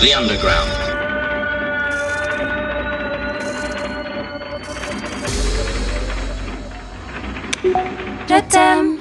The underground. Je t'aime.